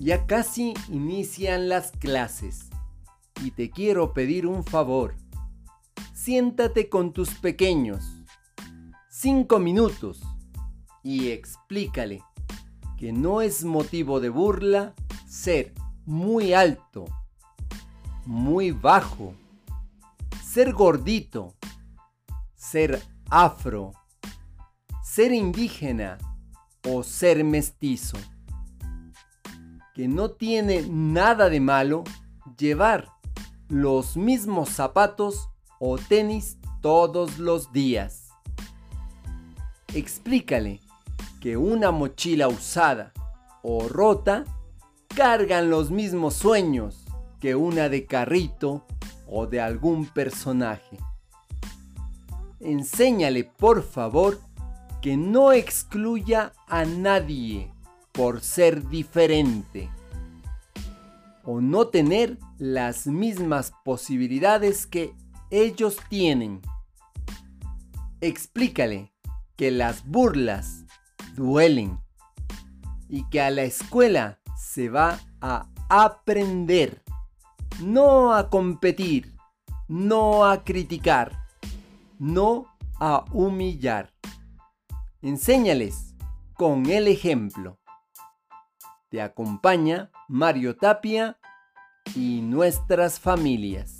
Ya casi inician las clases y te quiero pedir un favor. Siéntate con tus pequeños, cinco minutos, y explícale que no es motivo de burla ser muy alto, muy bajo, ser gordito, ser afro, ser indígena o ser mestizo. Que no tiene nada de malo llevar los mismos zapatos o tenis todos los días. Explícale que una mochila usada o rota cargan los mismos sueños que una de carrito o de algún personaje. Enséñale, por favor, que no excluya a nadie por ser diferente o no tener las mismas posibilidades que ellos tienen. Explícale que las burlas duelen y que a la escuela se va a aprender, no a competir, no a criticar, no a humillar. Enséñales con el ejemplo. Te acompaña Mario Tapia y nuestras familias.